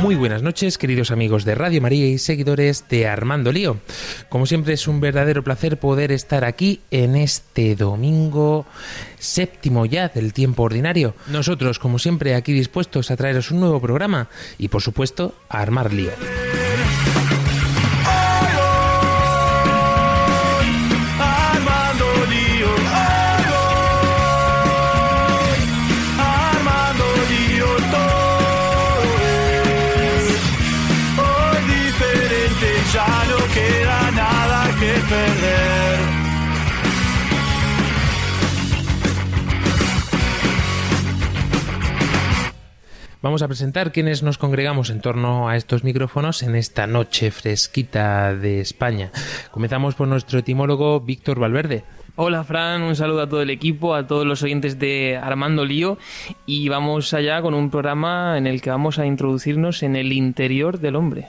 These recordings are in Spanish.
Muy buenas noches, queridos amigos de Radio María y seguidores de Armando Lío. Como siempre es un verdadero placer poder estar aquí en este domingo séptimo ya del tiempo ordinario. Nosotros, como siempre, aquí dispuestos a traeros un nuevo programa y, por supuesto, a armar lío. Vamos a presentar quienes nos congregamos en torno a estos micrófonos en esta noche fresquita de España. Comenzamos por nuestro etimólogo Víctor Valverde. Hola Fran, un saludo a todo el equipo, a todos los oyentes de Armando Lío y vamos allá con un programa en el que vamos a introducirnos en el interior del hombre.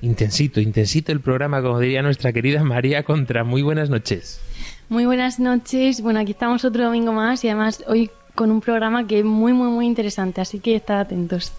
Intensito, intensito el programa, como diría nuestra querida María Contra. Muy buenas noches. Muy buenas noches. Bueno, aquí estamos otro domingo más y además hoy con un programa que es muy, muy, muy interesante, así que estad atentos.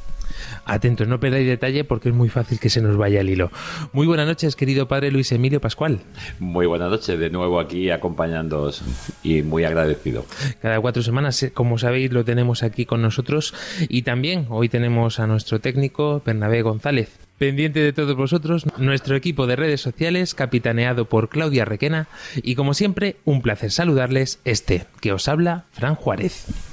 Atentos, no perdáis detalle porque es muy fácil que se nos vaya el hilo. Muy buenas noches, querido padre Luis Emilio Pascual. Muy buenas noches, de nuevo aquí acompañándoos y muy agradecido. Cada cuatro semanas, eh, como sabéis, lo tenemos aquí con nosotros. Y también hoy tenemos a nuestro técnico, Bernabé González. Pendiente de todos vosotros, nuestro equipo de redes sociales, capitaneado por Claudia Requena. Y como siempre, un placer saludarles, este que os habla, Fran Juárez.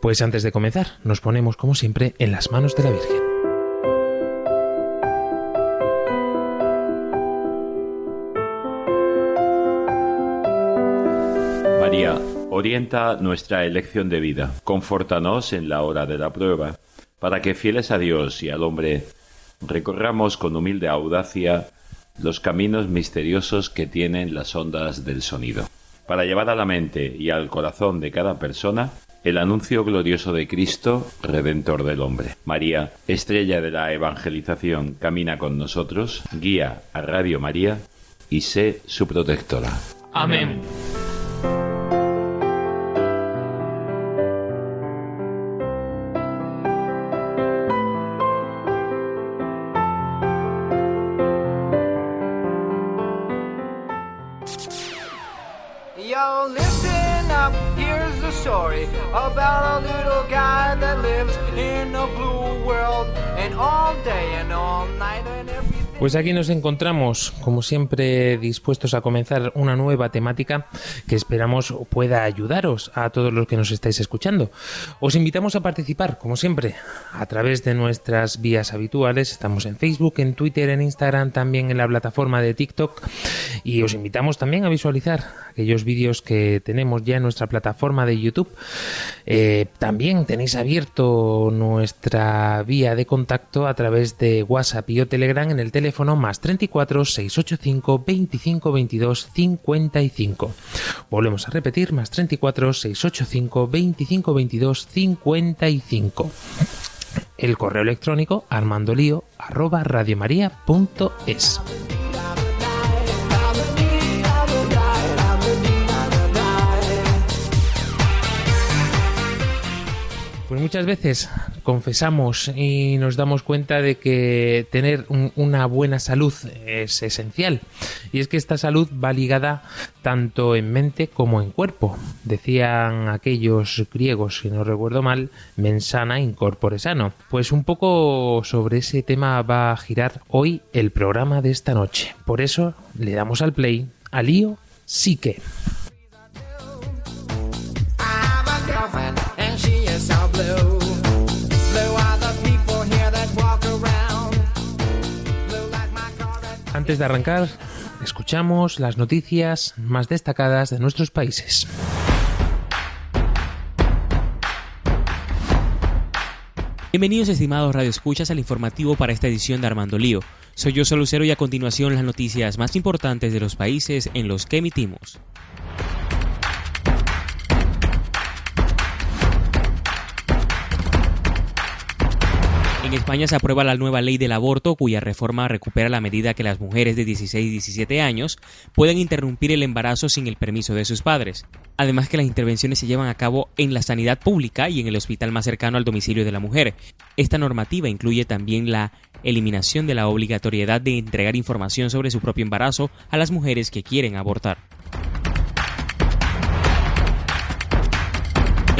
Pues antes de comenzar, nos ponemos como siempre en las manos de la Virgen. María, orienta nuestra elección de vida, confórtanos en la hora de la prueba, para que fieles a Dios y al hombre, recorramos con humilde audacia los caminos misteriosos que tienen las ondas del sonido, para llevar a la mente y al corazón de cada persona el anuncio glorioso de Cristo, Redentor del hombre. María, estrella de la evangelización, camina con nosotros, guía a Radio María y sé su protectora. Amén. Yo, story about a little guy that lives in a blue world. And all day and all night. Pues aquí nos encontramos, como siempre, dispuestos a comenzar una nueva temática que esperamos pueda ayudaros a todos los que nos estáis escuchando. Os invitamos a participar, como siempre, a través de nuestras vías habituales. Estamos en Facebook, en Twitter, en Instagram, también en la plataforma de TikTok. Y os invitamos también a visualizar aquellos vídeos que tenemos ya en nuestra plataforma de YouTube. Eh, también tenéis abierto nuestra vía de contacto a través de WhatsApp y o Telegram en el teléfono más 34 685 25 22 55. Volvemos a repetir, más 34 685 25 22 55. El correo electrónico armandolío arroba radiomaria.es. Pues muchas veces confesamos y nos damos cuenta de que tener un- una buena salud es esencial. Y es que esta salud va ligada tanto en mente como en cuerpo. Decían aquellos griegos, si no recuerdo mal, mensana in corpore sano. Pues un poco sobre ese tema va a girar hoy el programa de esta noche. Por eso le damos al play a Lío. I have Antes de arrancar, escuchamos las noticias más destacadas de nuestros países. Bienvenidos estimados radioescuchas al informativo para esta edición de Armando Lío. Soy yo Lucero y a continuación las noticias más importantes de los países en los que emitimos. En España se aprueba la nueva ley del aborto, cuya reforma recupera la medida que las mujeres de 16 y 17 años pueden interrumpir el embarazo sin el permiso de sus padres. Además que las intervenciones se llevan a cabo en la sanidad pública y en el hospital más cercano al domicilio de la mujer. Esta normativa incluye también la eliminación de la obligatoriedad de entregar información sobre su propio embarazo a las mujeres que quieren abortar.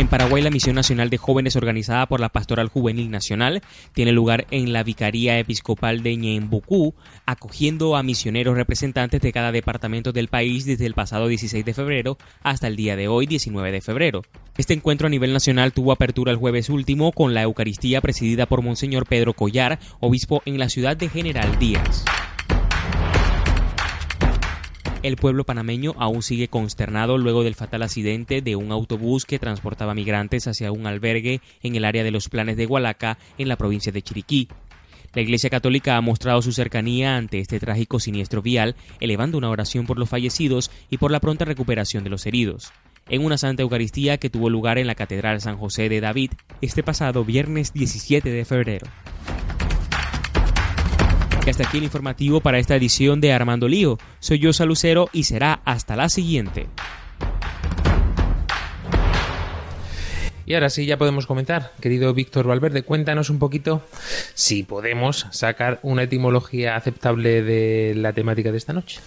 En Paraguay, la Misión Nacional de Jóvenes organizada por la Pastoral Juvenil Nacional tiene lugar en la Vicaría Episcopal de Ñembucú, acogiendo a misioneros representantes de cada departamento del país desde el pasado 16 de febrero hasta el día de hoy, 19 de febrero. Este encuentro a nivel nacional tuvo apertura el jueves último con la Eucaristía presidida por Monseñor Pedro Collar, obispo en la ciudad de General Díaz. El pueblo panameño aún sigue consternado luego del fatal accidente de un autobús que transportaba migrantes hacia un albergue en el área de los planes de Hualaca, en la provincia de Chiriquí. La Iglesia Católica ha mostrado su cercanía ante este trágico siniestro vial, elevando una oración por los fallecidos y por la pronta recuperación de los heridos. En una Santa Eucaristía que tuvo lugar en la Catedral San José de David este pasado viernes 17 de febrero. Y hasta aquí el informativo para esta edición de Armando Lío. Soy yo Salucero y será hasta la siguiente. Y ahora sí, ya podemos comenzar. Querido Víctor Valverde, cuéntanos un poquito si podemos sacar una etimología aceptable de la temática de esta noche.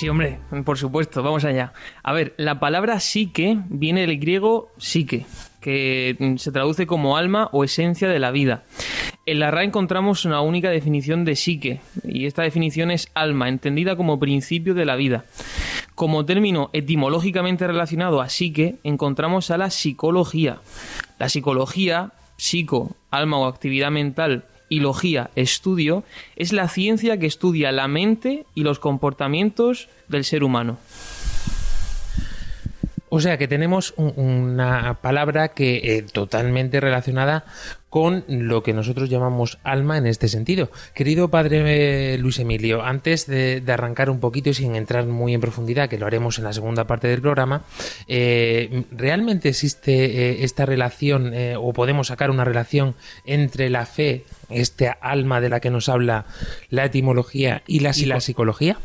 Sí, hombre, por supuesto, vamos allá. A ver, la palabra psique viene del griego psique, que mm, se traduce como alma o esencia de la vida. En la RAE encontramos una única definición de psique, y esta definición es alma, entendida como principio de la vida. Como término etimológicamente relacionado a psique, encontramos a la psicología. La psicología, psico, alma o actividad mental, y logía, estudio, es la ciencia que estudia la mente y los comportamientos del ser humano. O sea que tenemos un- una palabra que eh, totalmente relacionada con lo que nosotros llamamos alma en este sentido. Querido padre eh, Luis Emilio, antes de, de arrancar un poquito y sin entrar muy en profundidad, que lo haremos en la segunda parte del programa, eh, ¿realmente existe esta relación eh, o podemos sacar una relación entre la fe, este alma de la que nos habla la etimología y la, y la psicología?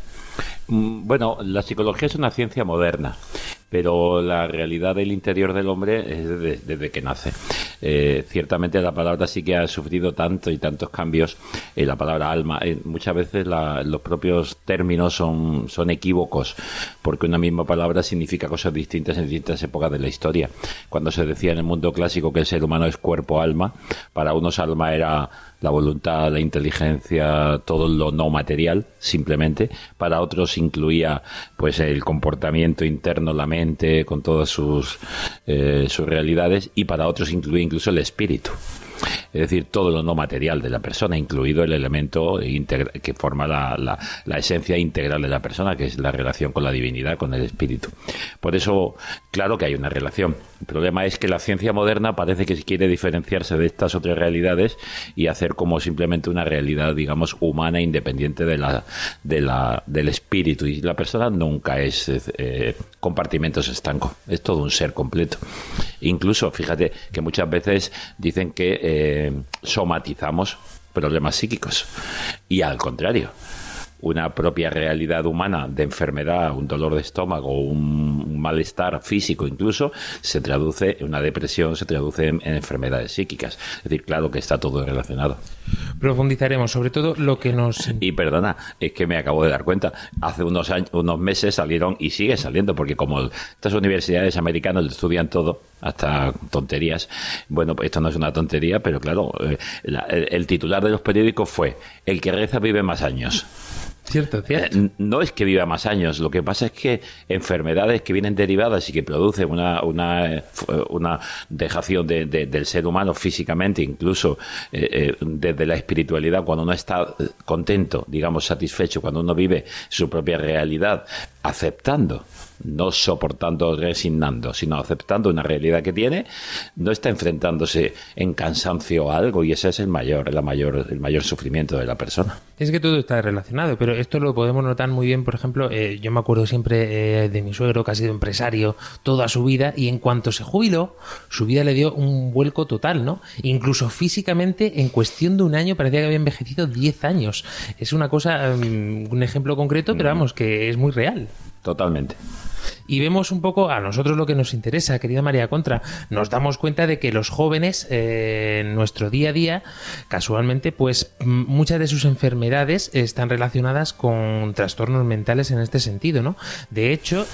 Mm, Bueno, la psicología es una ciencia moderna, pero la realidad del interior del hombre es desde, que nace. Eh, ciertamente la palabra sí que ha sufrido tanto y tantos cambios. eh, la palabra alma, eh, muchas veces la- los propios términos son, son equívocos, porque una misma palabra significa cosas distintas en distintas épocas de la historia. Cuando se decía en el mundo clásico que el ser humano es cuerpo-alma, para unos alma era la voluntad, la inteligencia, todo lo no material, simplemente. Para otros incluía pues el comportamiento interno, la mente, con todas sus, eh, sus realidades, y para otros incluía incluso el espíritu. Es decir, todo lo no material de la persona, incluido el elemento que forma la, la- la esencia integral de la persona, que es la relación con la divinidad, con el espíritu. Por eso, claro que hay una relación. El problema es que la ciencia moderna parece que quiere diferenciarse de estas otras realidades y hacer como simplemente una realidad, digamos, humana independiente de la, de la, del espíritu. Y la persona nunca es eh, compartimentos estancos, es todo un ser completo. Incluso, fíjate que muchas veces dicen que eh, somatizamos problemas psíquicos y al contrario una propia realidad humana de enfermedad, un dolor de estómago, un, malestar físico incluso, se traduce en una depresión, se traduce en, en enfermedades psíquicas. Es decir, claro que está todo relacionado. Profundizaremos sobre todo lo que nos... Y perdona, es que me acabo de dar cuenta, hace unos años, unos meses salieron y sigue saliendo, porque como estas universidades americanas lo estudian todo, hasta tonterías, bueno, pues esto no es una tontería, pero claro, eh, la- el, el titular de los periódicos fue, el que reza vive más años. Cierto, cierto. Eh, No es que viva más años, lo que pasa es que enfermedades que vienen derivadas y que producen una, una, eh, una dejación de- de- del ser humano físicamente, incluso eh, eh, desde la espiritualidad, cuando uno está contento, digamos, satisfecho, cuando uno vive su propia realidad, aceptando, no soportando, resignando, sino aceptando una realidad que tiene, no está enfrentándose en cansancio a algo y ese es el mayor, la mayor, el mayor sufrimiento de la persona. Es que todo está relacionado, pero esto lo podemos notar muy bien, por ejemplo, eh, yo me acuerdo siempre eh, de mi suegro que ha sido empresario toda su vida y en cuanto se jubiló, su vida le dio un vuelco total, ¿no? Incluso físicamente, en cuestión de un año, parecía que había envejecido 10 años. Es una cosa, mm, un ejemplo concreto, pero vamos, que es muy real. Totalmente. Y vemos un poco a nosotros lo que nos interesa, querida María Contra. Nos damos cuenta de que los jóvenes eh, en nuestro día a día, casualmente, pues muchas de sus enfermedades están relacionadas con trastornos mentales en este sentido, ¿no? De hecho,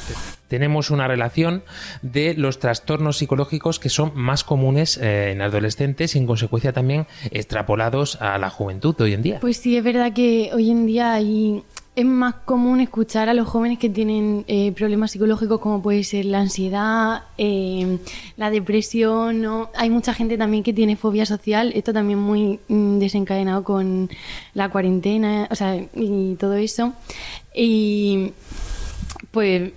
tenemos una relación de los trastornos psicológicos que son más comunes eh, en adolescentes y en consecuencia también extrapolados a la juventud de hoy en día. Pues sí, es verdad que hoy en día hay, es más común escuchar a los jóvenes que tienen eh, problemas psicológicos como puede ser la ansiedad, eh, la depresión, ¿no? hay mucha gente también que tiene fobia social, esto también muy mm, desencadenado con la cuarentena, o sea, y todo eso. Y pues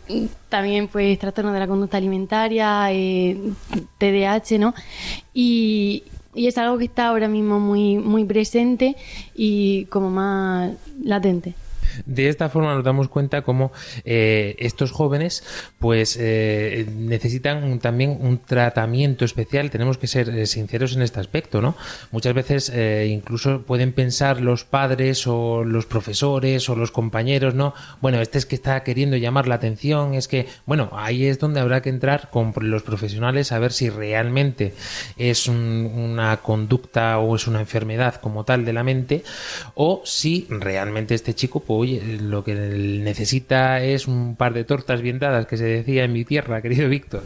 también pues trastorno de la conducta alimentaria, eh, TDAH, ¿no? Y, y es algo que está ahora mismo muy, muy presente y como más latente. De esta forma nos damos cuenta cómo eh, estos jóvenes pues eh, necesitan también un tratamiento especial. Tenemos que ser eh, sinceros en este aspecto, ¿no? Muchas veces eh, incluso pueden pensar los padres o los profesores o los compañeros, ¿no? Bueno, este es que está queriendo llamar la atención, es que, bueno, ahí es donde habrá que entrar con los profesionales a ver si realmente es un- una conducta o es una enfermedad como tal de la mente o si realmente este chico, pues oye, lo que necesita es un par de tortas bien dadas, que se decía en mi tierra, querido Víctor.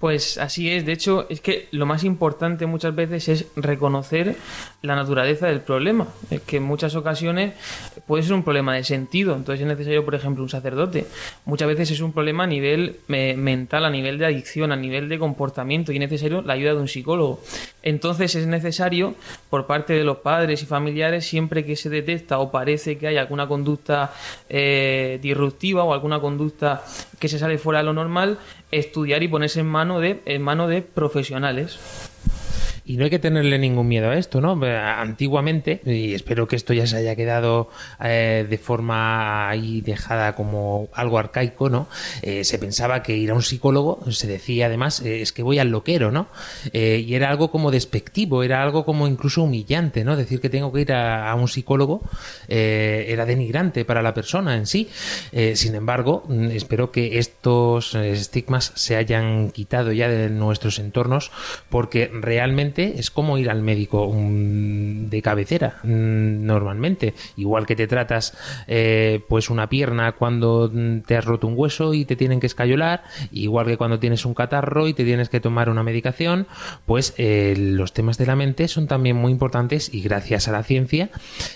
Pues así es, de hecho es que lo más importante muchas veces es reconocer la naturaleza del problema, es que en muchas ocasiones puede ser un problema de sentido, entonces es necesario por ejemplo un sacerdote, muchas veces es un problema a nivel eh, mental, a nivel de adicción, a nivel de comportamiento y es necesario la ayuda de un psicólogo. Entonces es necesario por parte de los padres y familiares siempre que se detecta o parece que hay alguna conducta eh, disruptiva o alguna conducta que se sale fuera de lo normal, estudiar y ponerse en mano de, en mano de profesionales. Y no hay que tenerle ningún miedo a esto, ¿no? Antiguamente, y espero que esto ya se haya quedado eh, de forma ahí dejada como algo arcaico, ¿no? Eh, se pensaba que ir a un psicólogo, se decía además, eh, es que voy al loquero, ¿no? Eh, y era algo como despectivo, era algo como incluso humillante, ¿no? Decir que tengo que ir a, a un psicólogo era denigrante para la persona en sí. Sin embargo, mm, espero que estos estigmas se hayan quitado ya de nuestros entornos porque realmente es como ir al médico mm, de cabecera mm, normalmente. Igual que te tratas eh, pues una pierna cuando mm, te has roto un hueso y te tienen que escayolar, igual que cuando tienes un catarro y te tienes que tomar una medicación, pues eh, los temas de la mente son también muy importantes y gracias a la ciencia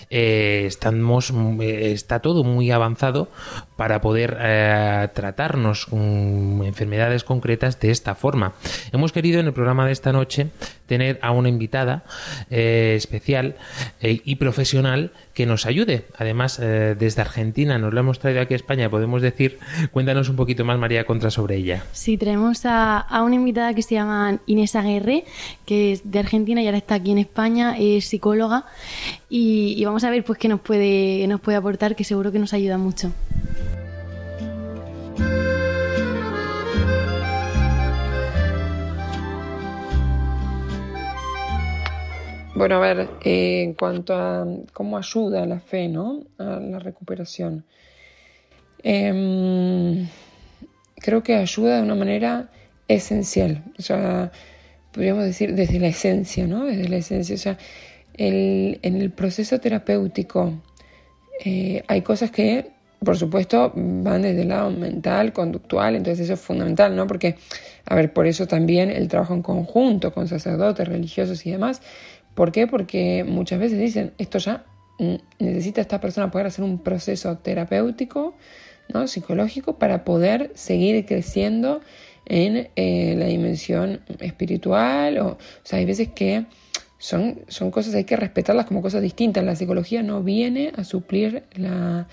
eh, estamos, está todo muy avanzado para poder tratarnos con enfermedades concretas de esta forma. Hemos querido en el programa de esta noche tener a una invitada eh, especial eh, y profesional que nos ayude. Además, eh, desde Argentina nos lo hemos traído aquí a España, podemos decir. Cuéntanos un poquito más, María Contra, sobre ella. Sí, traemos a, una invitada que se llama Inés Aguirre, que es de Argentina y ahora está aquí en España, es psicóloga y, y vamos a ver pues qué nos puede, nos puede aportar, que seguro que nos ayuda mucho. Bueno, a ver, eh, en cuanto a cómo ayuda la fe, ¿no? A la recuperación. Em, creo que ayuda de una manera esencial. O sea, podríamos decir desde la esencia, ¿no? Desde la esencia. O sea, en el proceso terapéutico eh, hay cosas que, por supuesto, van desde el lado mental, conductual, entonces eso es fundamental, ¿no? Porque, a ver, por eso también el trabajo en conjunto con sacerdotes, religiosos y demás. ¿Por qué? Porque muchas veces dicen, esto ya mm, necesita esta persona poder hacer un proceso terapéutico, ¿no? psicológico, para poder seguir creciendo en eh, la dimensión espiritual. O, o sea, hay veces que son, son cosas, hay que respetarlas como cosas distintas. La psicología no viene a suplir la,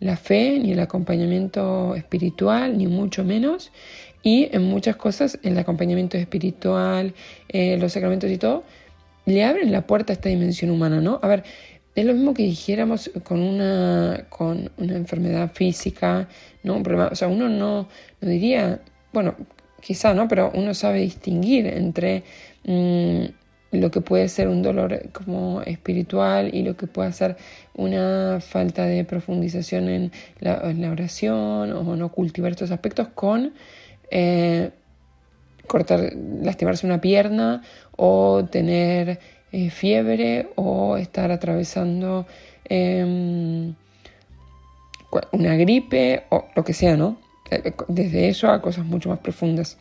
la fe, ni el acompañamiento espiritual, ni mucho menos. Y en muchas cosas, el acompañamiento espiritual, eh, los sacramentos y todo, le abren la puerta a esta dimensión humana, ¿no? A ver, es lo mismo que dijéramos con una, con una enfermedad física, ¿no? Un problema, o sea, uno no, no diría, bueno, quizá, ¿no? Pero uno sabe distinguir entre mm, lo que puede ser un dolor como espiritual y lo que puede ser una falta de profundización en la, oración o no cultivar estos aspectos con eh, cortar, lastimarse una pierna o tener eh, fiebre o estar atravesando em, una gripe o lo que sea, ¿no? Eh, Desde eso a cosas mucho más profundas.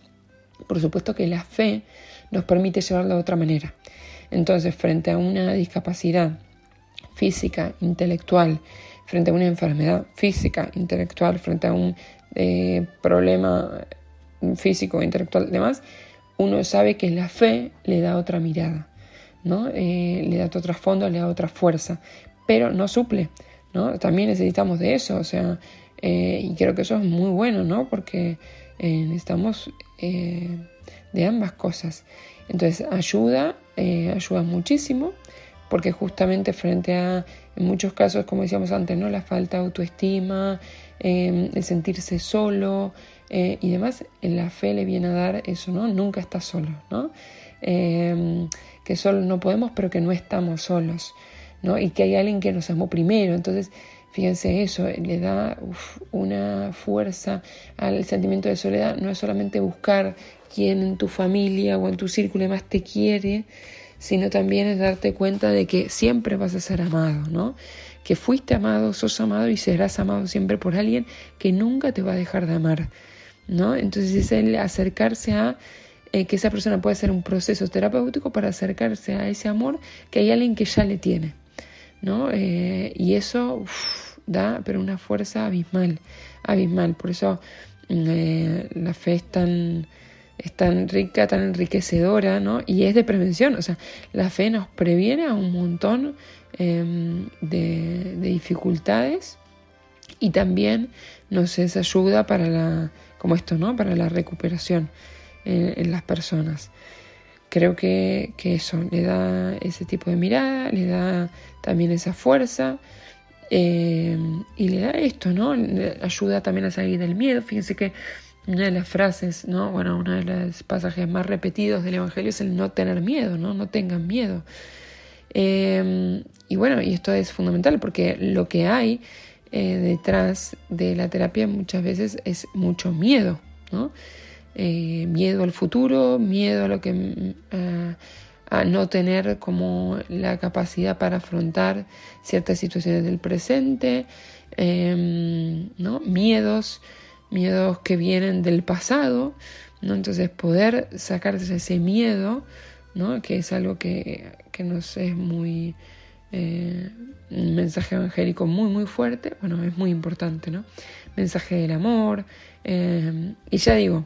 Por supuesto que la fe nos permite llevarlo de otra manera. Entonces, frente a una discapacidad física, intelectual, frente a una enfermedad física, intelectual, frente a un eh, problema físico, intelectual, demás, uno sabe que la fe le da otra mirada, ¿no? Eh, le da otro trasfondo, le da otra fuerza, pero no suple, ¿no? También necesitamos de eso, o sea, eh, y creo que eso es muy bueno, ¿no? Porque eh, necesitamos eh, de ambas cosas. Entonces, ayuda, ayuda muchísimo, porque justamente frente a, en muchos casos, como decíamos antes, ¿no? La falta de autoestima, eh, el sentirse solo eh, y demás, la fe le viene a dar eso, ¿no? Nunca está solo, ¿no? Eh, que solo no podemos, pero que no estamos solos, ¿no? Y que hay alguien que nos amó primero, entonces... Fíjense eso, le da una fuerza al sentimiento de soledad. No es solamente buscar quién en tu familia o en tu círculo más te quiere, sino también es darte cuenta de que siempre vas a ser amado, ¿no? Que fuiste amado, sos amado y serás amado siempre por alguien que nunca te va a dejar de amar, ¿no? Entonces es el acercarse a eh, que esa persona puede hacer un proceso terapéutico para acercarse a ese amor que hay alguien que ya le tiene, ¿no? Eh, y eso da, pero una fuerza abismal, abismal. Por eso eh, la fe es tan, es tan rica, tan enriquecedora, ¿no? Y es de prevención, o sea, la fe nos previene a un montón eh, de, de dificultades y también nos es ayuda para la, como esto, ¿no? Para la recuperación en, en las personas. Creo que, que eso le da ese tipo de mirada, le da también esa fuerza eh, y le da esto, ¿no? Ayuda también a salir del miedo. Fíjense que una de las frases, ¿no? Bueno, uno de los pasajes más repetidos del Evangelio es el no tener miedo, ¿no? No tengan miedo. Eh, y bueno, y esto es fundamental porque lo que hay eh, detrás de la terapia muchas veces es mucho miedo, ¿no? Eh, miedo al futuro, miedo a lo que mm, a no tener como la capacidad para afrontar ciertas situaciones del presente, eh, ¿no? Miedos, miedos que vienen del pasado, ¿no? Entonces poder sacarse ese miedo, ¿no? Que es algo que, que nos es muy eh, un mensaje evangélico muy muy fuerte, bueno, es muy importante, ¿no? Mensaje del amor, eh, y ya digo,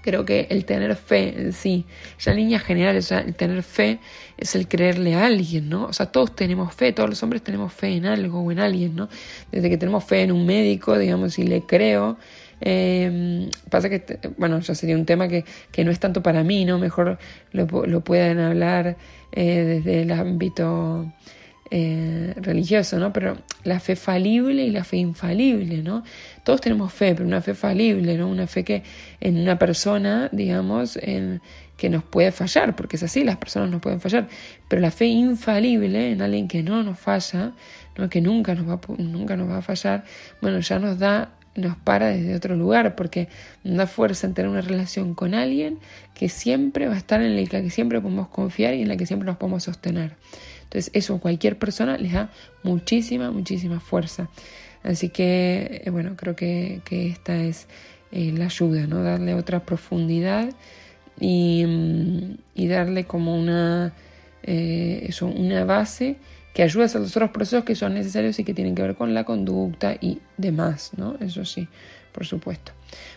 Creo que el tener fe en sí, ya en líneas generales, sea, el tener fe es el creerle a alguien, ¿no? O sea, todos tenemos fe, todos los hombres tenemos fe en algo o en alguien, ¿no? Desde que tenemos fe en un médico, digamos, y le creo, eh, pasa que, bueno, ya sería un tema que, que, no es tanto para mí, ¿no? Mejor lo, lo pueden hablar eh, desde el ámbito eh, religioso, ¿no? Pero la fe falible y la fe infalible, ¿no? Todos tenemos fe, pero una fe falible, ¿no? Una fe que en una persona, digamos, que nos puede fallar, porque es así, las personas nos pueden fallar, pero la fe infalible en alguien que no nos falla, que nunca nos, va, nunca nos va a fallar, bueno, ya nos da nos para desde otro lugar, porque da fuerza en tener una relación con alguien que siempre va a estar en la que siempre podemos confiar y en la que siempre nos podemos sostener. Entonces eso a cualquier persona les da muchísima, muchísima fuerza. Así que, eh, bueno, creo que, esta es eh, la ayuda, ¿no? Darle otra profundidad y, mm, darle como una, eh, eso, una base que ayuda a los otros procesos que son necesarios y que tienen que ver con la conducta y demás, ¿no? Eso sí, por supuesto.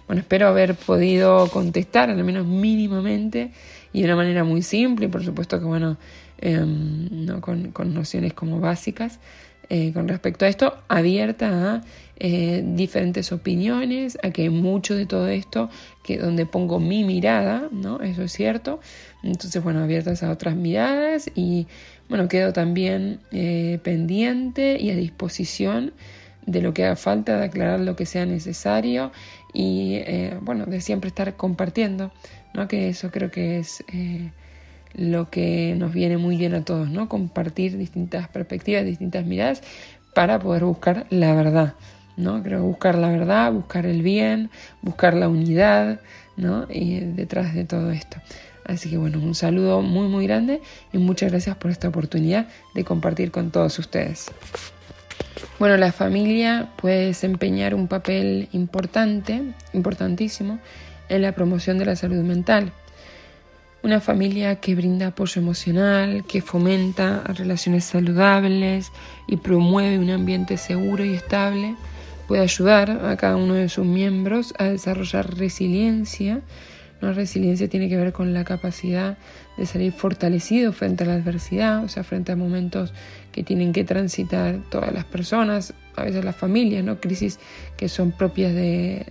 Bueno, espero haber podido contestar, al menos mínimamente, y de una manera muy simple, y por supuesto que, bueno, Em, ¿no? con, nociones como básicas eh, con respecto a esto, abierta a eh, diferentes opiniones, a que mucho de todo esto, que donde pongo mi mirada, ¿no? Eso es cierto. Entonces, bueno, abiertas a otras miradas y, bueno, quedo también eh, pendiente y a disposición de lo que haga falta, de aclarar lo que sea necesario y, bueno, de siempre estar compartiendo, ¿no? Que eso creo que es lo que nos viene muy bien a todos, ¿no? Compartir distintas perspectivas, distintas miradas para poder buscar la verdad, ¿no? Creo buscar la verdad, buscar el bien, buscar la unidad, ¿no? Y detrás de todo esto. Así que bueno, un saludo muy muy grande y muchas gracias por esta oportunidad de compartir con todos ustedes. Bueno, la familia puede desempeñar un papel importante, importantísimo, en la promoción de la salud mental una familia que brinda apoyo emocional, que fomenta relaciones saludables y promueve un ambiente seguro y estable, puede ayudar a cada uno de sus miembros a desarrollar resiliencia. ¿No? Resiliencia tiene que ver con la capacidad de salir fortalecido frente a la adversidad, o sea, frente a momentos que tienen que transitar todas las personas, a veces las familias, ¿no? crisis que son propias de,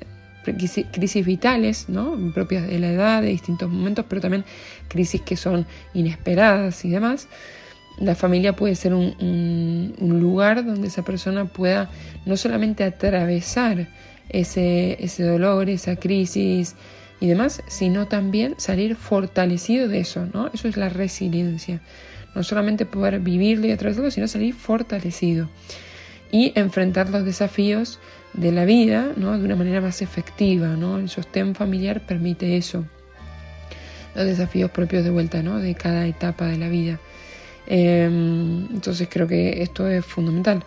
crisis vitales, ¿no? propias de la edad, de distintos momentos, pero también crisis que son inesperadas y demás. La familia puede ser un, lugar donde esa persona pueda no solamente atravesar ese, ese dolor, esa crisis y demás, sino también salir fortalecido de eso, ¿no? Eso es la resiliencia. No solamente poder vivirlo y atravesarlo, sino salir fortalecido y enfrentar los desafíos de la vida ¿no? de una manera más efectiva. ¿no? El sostén familiar permite eso, los desafíos propios de vuelta ¿no? de cada etapa de la vida. Em, entonces creo que esto es fundamental.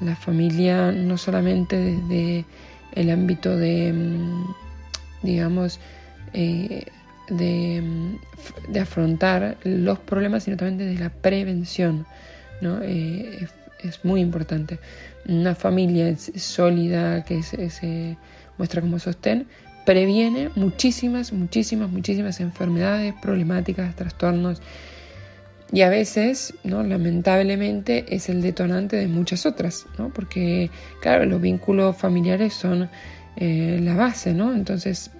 La familia no solamente desde el ámbito de, em, digamos, eh, de, em, de, afrontar los problemas, sino también desde la prevención. ¿no? Eh, es muy importante. Una familia sólida que se, muestra como sostén previene muchísimas, muchísimas, muchísimas enfermedades, problemáticas, trastornos y a veces, ¿no? lamentablemente, es el detonante de muchas otras, ¿no? porque, claro, los vínculos familiares son eh, la base, ¿no? Entonces,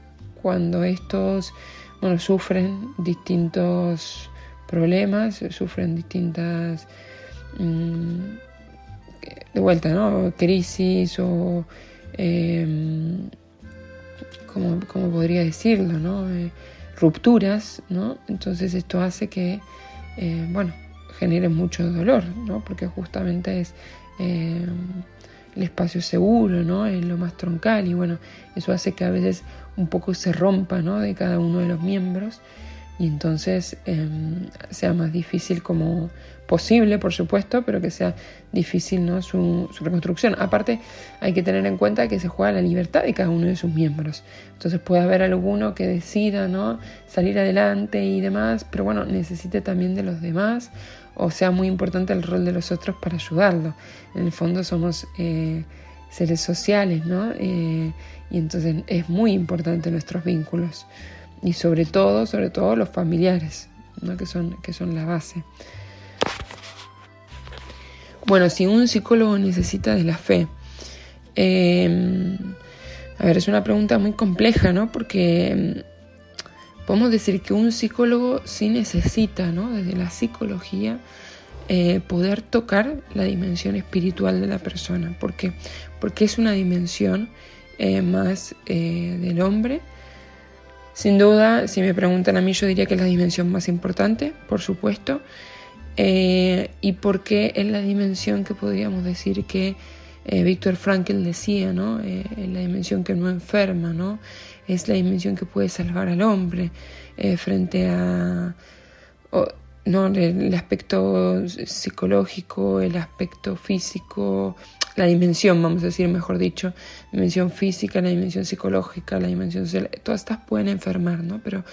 cuando estos, bueno, sufren distintos problemas, sufren distintas mm, de vuelta, ¿no? Crisis o... Em, como, podría decirlo, ¿no? Eh, rupturas, ¿no? Entonces esto hace que, eh, bueno, genere mucho dolor, ¿no? Porque justamente es em, el espacio seguro, ¿no? Es lo más troncal y bueno, eso hace que a veces un poco se rompa, ¿no? De cada uno de los miembros y entonces em, sea más difícil como posible, por supuesto, pero que sea difícil ¿no? su, reconstrucción. Aparte, hay que tener en cuenta que se juega la libertad de cada uno de sus miembros. Entonces puede haber alguno que decida ¿no? salir adelante y demás, pero bueno, necesite también de los demás, o sea muy importante el rol de los otros para ayudarlo. En el fondo somos eh, seres sociales, ¿no? Eh, y entonces es muy importante nuestros vínculos. y sobre todo, sobre todo los familiares, ¿no? que, son, que son la base. Bueno, si un psicólogo necesita de la fe, eh, a ver, es una pregunta muy compleja, ¿no? Porque podemos decir que un psicólogo sí necesita, ¿no? Desde la psicología, eh, poder tocar la dimensión espiritual de la persona. ¿Por qué? Porque es una dimensión eh, más eh, del hombre. Sin duda, si me preguntan a mí, yo diría que es la dimensión más importante, por supuesto. y porque es la dimensión que podríamos decir que Víctor Frankl decía, ¿no? Eh, la dimensión que no enferma, ¿no? Es la dimensión que puede salvar al hombre eh, frente a ¿no? el aspecto psicológico, el aspecto físico, la dimensión, vamos a decir, mejor dicho, dimensión física, la dimensión psicológica, la dimensión social, todas estas pueden enfermar, ¿no? Pero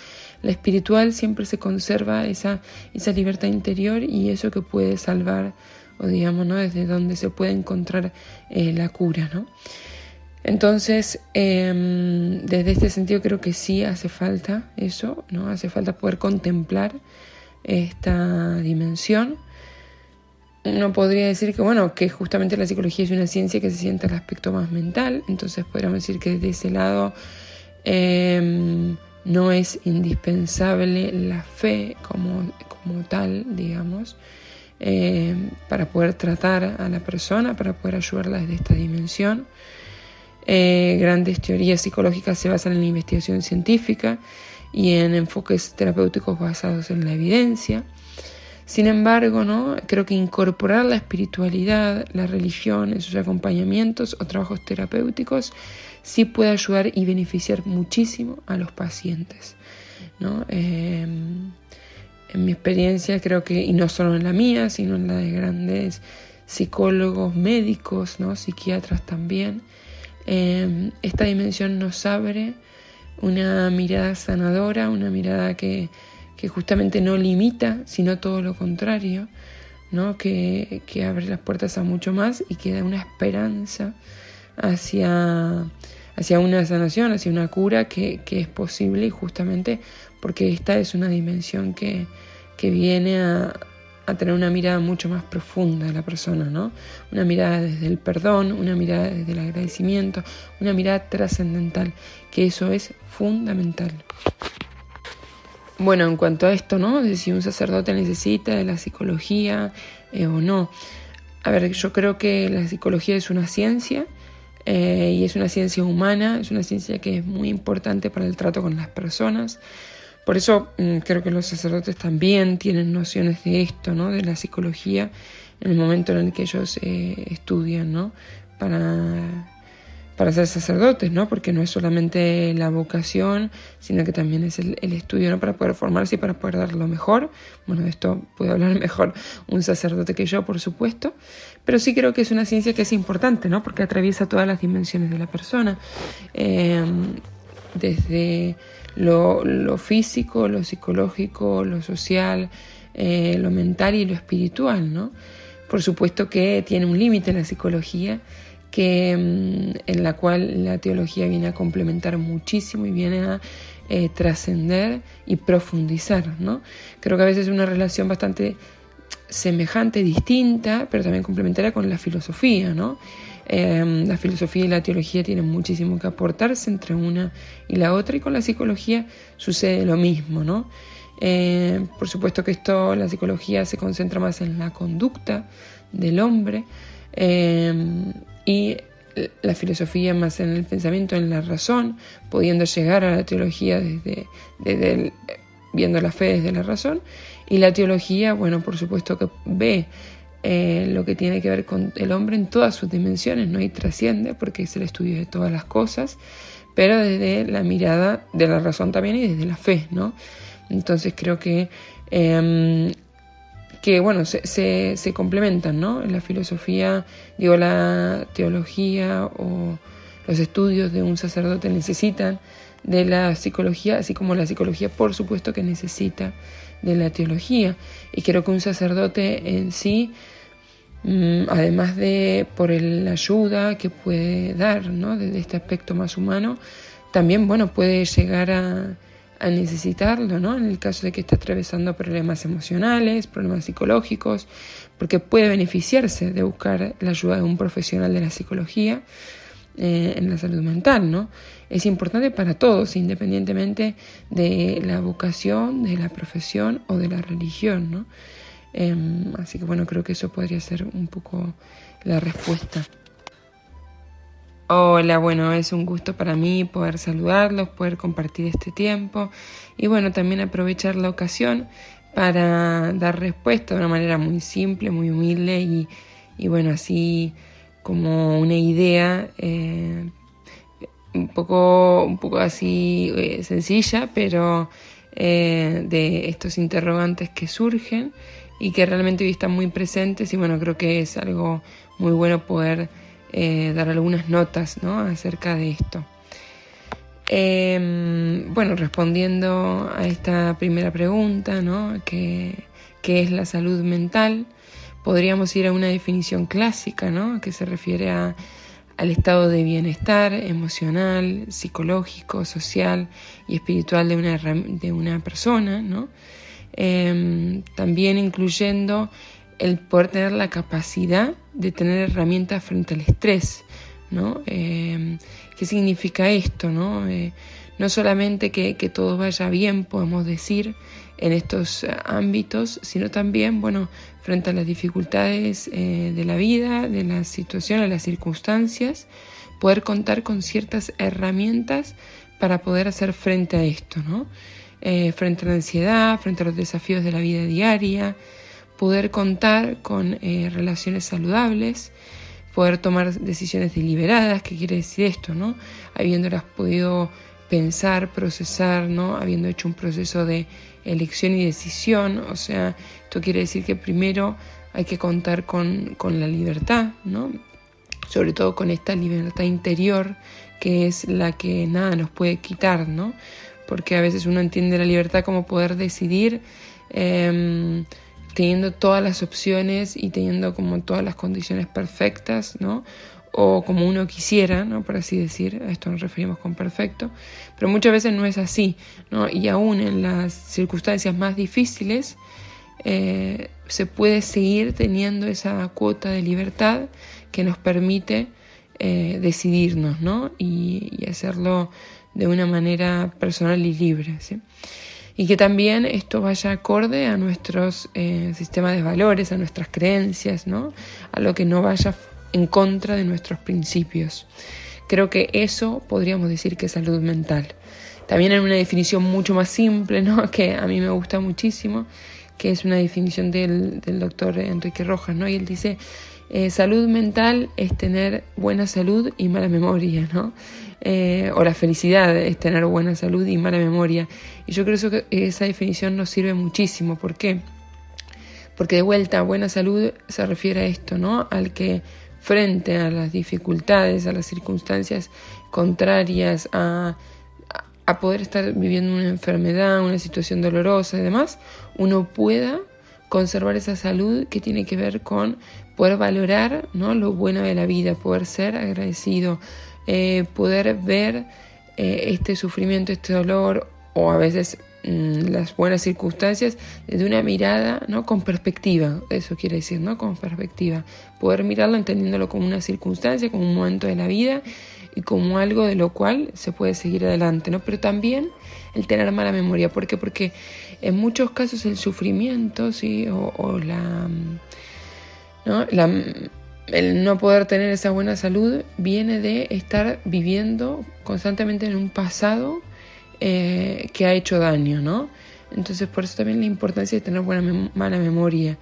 la espiritual siempre se conserva esa, esa libertad interior y eso que puede salvar o digamos, ¿no? desde donde se puede encontrar eh, la cura. ¿no? Entonces, em, desde este sentido creo que sí hace falta eso, ¿no? hace falta poder contemplar esta dimensión. Uno podría decir que, bueno, que justamente la psicología es una ciencia que se siente al aspecto más mental, entonces podríamos decir que desde ese lado em, no es indispensable la fe como, como tal, digamos, eh, para poder tratar a la persona, para poder ayudarla desde esta dimensión. Eh, grandes teorías psicológicas se basan en la investigación científica y en enfoques terapéuticos basados en la evidencia. Sin embargo, ¿no? creo que incorporar la espiritualidad, la religión en sus acompañamientos o trabajos terapéuticos sí puede ayudar y beneficiar muchísimo a los pacientes. ¿no? Eh, en mi experiencia creo que, y no solo en la mía, sino en la de grandes psicólogos, médicos, ¿no? psiquiatras también, em, esta dimensión nos abre una mirada sanadora, una mirada que, justamente no limita, sino todo lo contrario, ¿no? que, abre las puertas a mucho más y que da una esperanza hacia, hacia una sanación, hacia una cura que, que es posible y justamente porque esta es una dimensión que, viene a, tener una mirada mucho más profunda de la persona, ¿no? Una mirada desde el perdón, una mirada desde el agradecimiento, una mirada trascendental, que eso es fundamental. Bueno, en cuanto a esto, ¿no? De si un sacerdote necesita de la psicología eh, o no. A ver, yo creo que la psicología es una ciencia eh, y es una ciencia humana, es una ciencia que es muy importante para el trato con las personas. Por eso mm, creo que los sacerdotes también tienen nociones de esto, ¿no? de la psicología, en el momento en el que ellos eh, estudian, ¿no? para, para ser sacerdotes, ¿no? porque no es solamente la vocación, sino que también es el, estudio ¿no? para poder formarse y para poder dar lo mejor. Bueno, de esto puede hablar mejor un sacerdote que yo, por supuesto, pero sí creo que es una ciencia que es importante, ¿no? porque atraviesa todas las dimensiones de la persona, eh, desde lo, físico, lo psicológico, lo social, eh, lo mental y lo espiritual, ¿no? Por supuesto que tiene un límite la psicología, que, mm, en la cual la teología viene a complementar muchísimo y viene a eh, trascender y profundizar, ¿no? Creo que a veces es una relación bastante semejante, distinta, pero también complementaria con la filosofía, ¿no? Em, la filosofía y la teología tienen muchísimo que aportarse entre una y la otra y con la psicología sucede lo mismo, ¿no? Eh, por supuesto que esto, la psicología se concentra más en la conducta del hombre em, y la filosofía más en el pensamiento, en la razón, pudiendo llegar a la teología desde, viendo la fe desde la razón y la teología, bueno, por supuesto que ve eh, lo que tiene que ver con el hombre en todas sus dimensiones, ¿no? Y trasciende porque es el estudio de todas las cosas, pero desde la mirada de la razón también y desde la fe, ¿no? Entonces creo que, em, que bueno, se, se, complementan, ¿no? La filosofía, digo, la teología o los estudios de un sacerdote necesitan de la psicología, así como la psicología, por supuesto, que necesita de la teología. Y creo que un sacerdote en sí además de por la ayuda que puede dar ¿no? desde este aspecto más humano, también bueno, puede llegar a, a necesitarlo, ¿no? En el caso de que esté atravesando problemas emocionales, problemas psicológicos, porque puede beneficiarse de buscar la ayuda de un profesional de la psicología eh, en la salud mental, ¿no? Es importante para todos, independientemente de la vocación, de la profesión o de la religión, ¿no? Em, así que bueno, creo que eso podría ser un poco la respuesta. Hola, bueno, es un gusto para mí poder saludarlos, poder compartir este tiempo y bueno, también aprovechar la ocasión para dar respuesta de una manera muy simple, muy humilde y, y bueno, así como una idea eh, un, poco, un poco así eh, sencilla, pero eh, de estos interrogantes que surgen y que realmente hoy están muy presentes y bueno, creo que es algo muy bueno poder eh, dar algunas notas ¿no? acerca de esto. Em, bueno, respondiendo a esta primera pregunta, ¿no? ¿Qué, es la salud mental? Podríamos ir a una definición clásica, ¿no? Que se refiere a, al estado de bienestar emocional, psicológico, social y espiritual de una, de una persona, ¿no? Em, también incluyendo el poder tener la capacidad de tener herramientas frente al estrés, ¿no? Eh, ¿Qué significa esto, no? Eh, no solamente que, todo vaya bien, podemos decir, en estos ámbitos, sino también, bueno, frente a las dificultades eh, de la vida, de las situaciones, las circunstancias, poder contar con ciertas herramientas para poder hacer frente a esto, ¿no? Frente a la ansiedad, frente a los desafíos de la vida diaria, poder contar con eh, relaciones saludables, poder tomar decisiones deliberadas, ¿qué quiere decir esto? ¿no? Habiéndolas podido pensar, procesar, ¿no? habiendo hecho un proceso de elección y decisión, o sea, esto quiere decir que primero hay que contar con, con la libertad, ¿no? sobre todo con esta libertad interior que es la que nada nos puede quitar, ¿no? Porque a veces uno entiende la libertad como poder decidir eh, teniendo todas las opciones y teniendo como todas las condiciones perfectas, ¿no? O como uno quisiera, ¿no? Por así decir, a esto nos referimos con perfecto, pero muchas veces no es así, ¿no? Y aún en las circunstancias más difíciles eh, se puede seguir teniendo esa cuota de libertad que nos permite eh, decidirnos, ¿no? Y, y, hacerlo de una manera personal y libre, ¿sí? y que también esto vaya acorde a nuestros eh, sistemas de valores, a nuestras creencias, ¿no? a lo que no vaya en contra de nuestros principios. Creo que eso podríamos decir que es salud mental. También en una definición mucho más simple, ¿no? que a mí me gusta muchísimo, que es una definición del, del doctor Enrique Rojas, ¿no? y él dice, eh, salud mental es tener buena salud y mala memoria, ¿no? Eh, o la felicidad es tener buena salud y mala memoria. Y yo creo que esa definición nos sirve muchísimo. ¿Por qué? Porque de vuelta, buena salud se refiere a esto, ¿no? Al que frente a las dificultades, a las circunstancias contrarias, a, a poder estar viviendo una enfermedad, una situación dolorosa y demás, uno pueda conservar esa salud que tiene que ver con poder valorar ¿no? lo bueno de la vida, poder ser agradecido, eh, poder ver eh, este sufrimiento, este dolor o a veces mm, las buenas circunstancias desde una mirada ¿no? con perspectiva, eso quiere decir, ¿no? con perspectiva, poder mirarlo entendiéndolo como una circunstancia, como un momento de la vida y como algo de lo cual se puede seguir adelante, ¿no? Pero también el tener mala memoria, ¿por qué? Porque en muchos casos el sufrimiento, ¿sí? o, la, ¿no? la el no poder tener esa buena salud viene de estar viviendo constantemente en un pasado eh, que ha hecho daño, ¿no? Entonces por eso también la importancia de tener buena mala memoria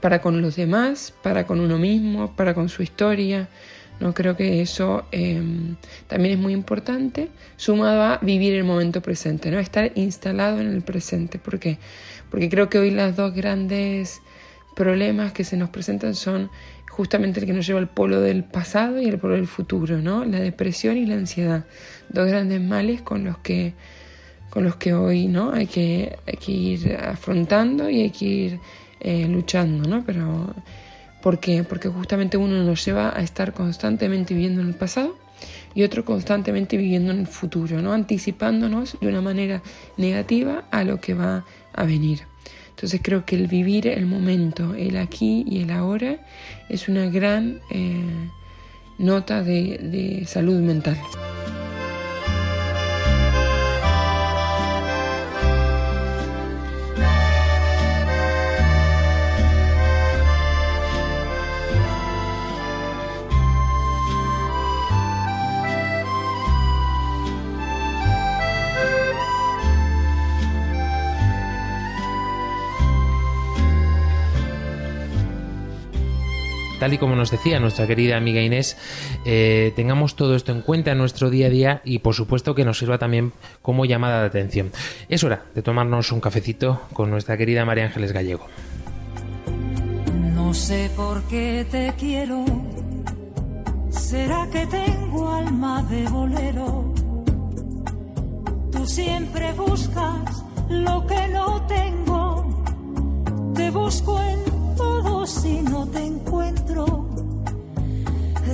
para con los demás, para con uno mismo, para con su historia. No creo que eso em, también es muy importante, sumado a vivir el momento presente, ¿no? Estar instalado en el presente. ¿Por qué? Porque creo que hoy las dos grandes problemas que se nos presentan son justamente el que nos lleva al polo del pasado y el polo del futuro, ¿no? La depresión y la ansiedad, dos grandes males con los que con los que hoy no hay que, hay que ir afrontando y hay que ir eh, luchando, ¿no? Pero ¿por qué? Porque justamente uno nos lleva a estar constantemente viviendo en el pasado y otro constantemente viviendo en el futuro, ¿no? anticipándonos de una manera negativa a lo que va a venir. Entonces creo que el vivir el momento, el aquí y el ahora, es una gran eh, nota de, de salud mental. Y como nos decía nuestra querida amiga Inés, eh, tengamos todo esto en cuenta en nuestro día a día y por supuesto que nos sirva también como llamada de atención. Es hora de tomarnos un cafecito con nuestra querida María Ángeles Gallego. No sé por qué te quiero, será que tengo alma de bolero. Tú siempre buscas lo que no tengo, te busco en todo si no te encuentro.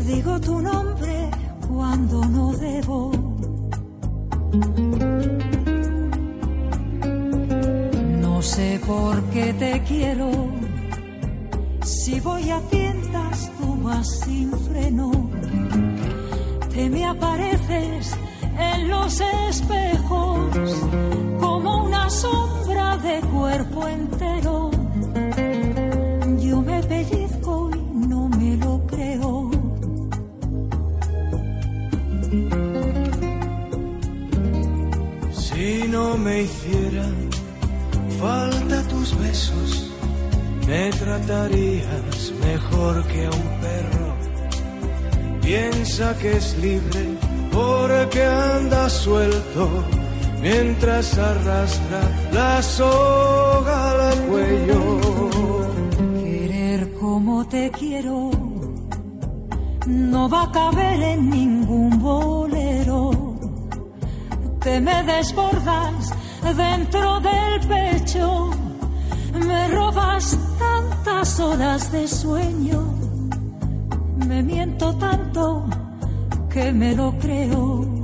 Digo tu nombre cuando no debo. No sé por qué te quiero. Si voy a tientas, tú vas sin freno. Te me apareces en los espejos como una sombra de cuerpo entero me hiciera falta tus besos, me tratarías mejor que a un perro. Piensa que es libre porque anda suelto mientras arrastra la soga al cuello como te quiero no va a caber en ningún bolero. Te me desbordas dentro del pecho, me robas tantas horas de sueño, me miento tanto que me lo creo.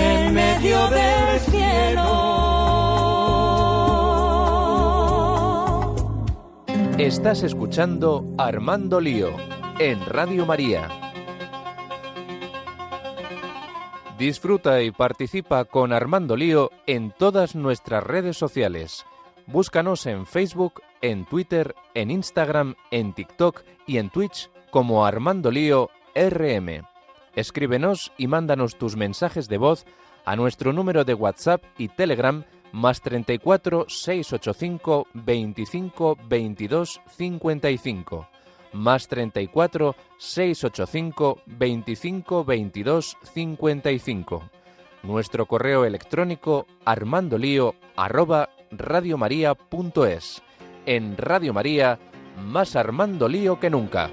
en medio del cielo. Estás escuchando Armando Lío en Radio María. Disfruta y participa con Armando Lío en todas nuestras redes sociales. Búscanos en Facebook, en Twitter, en Instagram, en TikTok y en Twitch como Armando Lío RM. Escríbenos y mándanos tus mensajes de voz a nuestro número de WhatsApp y Telegram más 34 685 25 22 55 más 34 685 25 22 55 nuestro correo electrónico armandolío arroba radiomaria.es en Radio María, más Armando Lío que nunca.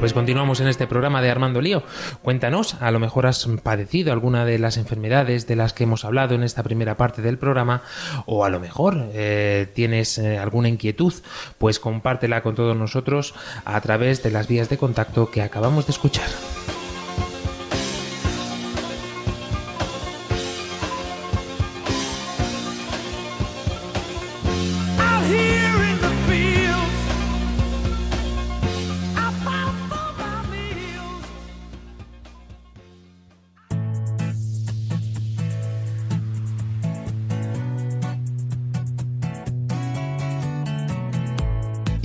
Pues continuamos en este programa de Armando Lío. Cuéntanos, a lo mejor has padecido alguna de las enfermedades de las que hemos hablado en esta primera parte del programa, o a lo mejor eh, tienes eh, alguna inquietud, pues compártela con todos nosotros a través de las vías de contacto que acabamos de escuchar.